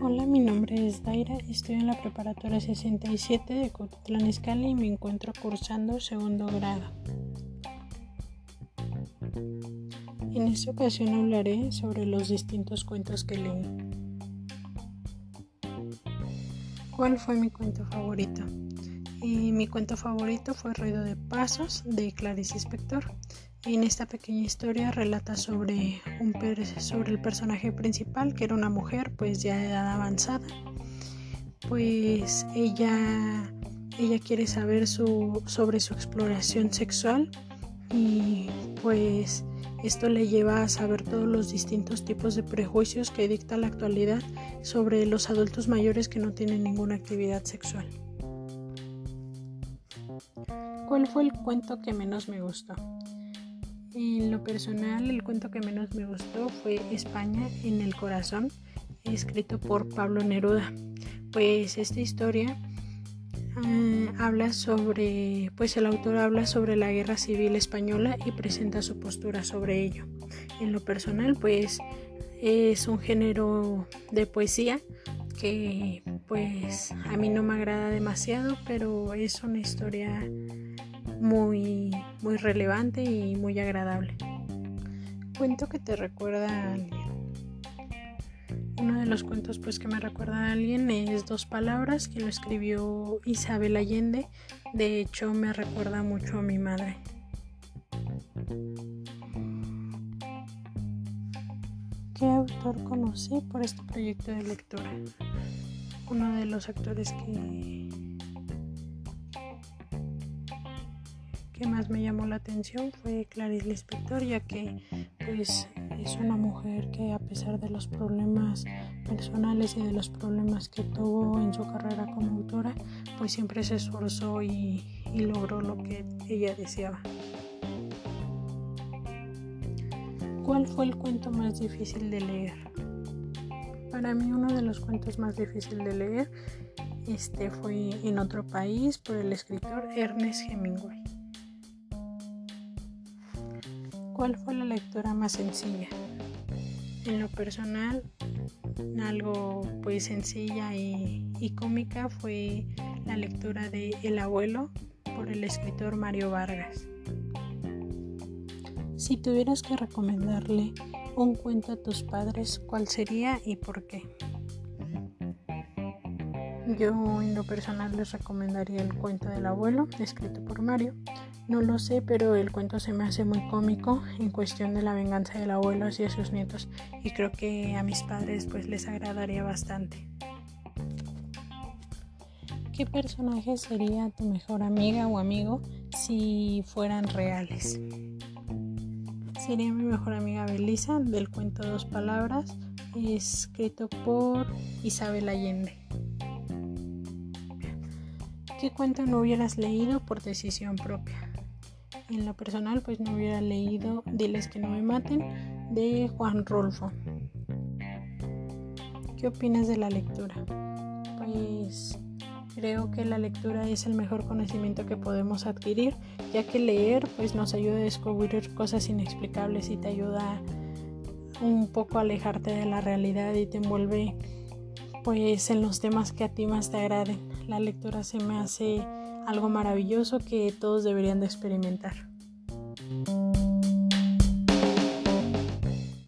Mayra, estudio en la preparatoria 67 de Cotitlán Izcalli y me encuentro cursando segundo grado. En esta ocasión hablaré sobre los distintos cuentos que leí. ¿Cuál fue mi cuento favorito? Mi cuento favorito fue Ruido de Pasos de Clarice Spector. En esta pequeña historia relata sobre, un sobre el personaje principal, que era una mujer, pues ya de edad avanzada. Pues ella, ella quiere saber su, sobre su exploración sexual y pues esto le lleva a saber todos los distintos tipos de prejuicios que dicta la actualidad sobre los adultos mayores que no tienen ninguna actividad sexual. ¿Cuál fue el cuento que menos me gustó? En lo personal, el cuento que menos me gustó fue España en el corazón, escrito por Pablo Neruda. Pues esta historia ah, habla sobre, pues el autor habla sobre la guerra civil española y presenta su postura sobre ello. En lo personal, pues es un género de poesía que pues a mí no me agrada demasiado, pero es una historia muy, muy relevante y muy agradable. Cuento que te recuerda a alguien. Uno de los cuentos pues que me recuerda a alguien es Dos Palabras que lo escribió Isabel Allende. De hecho me recuerda mucho a mi madre. ¿Qué autor conocí por este proyecto de lectura? Uno de los actores que que más me llamó la atención fue Clarice Lispector, ya que pues es una mujer que a pesar de los problemas personales y de los problemas que tuvo en su carrera como autora, pues siempre se esforzó y, logró lo que ella deseaba. ¿Cuál fue el cuento más difícil de leer? Para mí uno de los cuentos más difíciles de leer este fue En otro país por el escritor Ernest Hemingway. ¿Cuál fue la lectura más sencilla? En lo personal, algo pues sencilla y, cómica fue la lectura de El abuelo por el escritor Mario Vargas. Si tuvieras que recomendarle un cuento a tus padres, ¿cuál sería y por qué? Yo en lo personal les recomendaría el cuento del abuelo, escrito por Mario, no lo sé, pero el cuento se me hace muy cómico en cuestión de la venganza del abuelo hacia sus nietos y creo que a mis padres pues les agradaría bastante. ¿Qué personaje sería tu mejor amiga o amigo si fueran reales? Sería mi mejor amiga Belisa del cuento Dos Palabras, escrito por Isabel Allende. ¿Qué cuento no hubieras leído por decisión propia? en lo personal pues no hubiera leído Diles que no me maten de Juan Rolfo. ¿Qué opinas de la lectura? Pues creo que la lectura es el mejor conocimiento que podemos adquirir, ya que leer pues nos ayuda a descubrir cosas inexplicables y te ayuda un poco a alejarte de la realidad y te envuelve pues en los temas que a ti más te agraden. La lectura se me hace algo maravilloso que todos deberían de experimentar.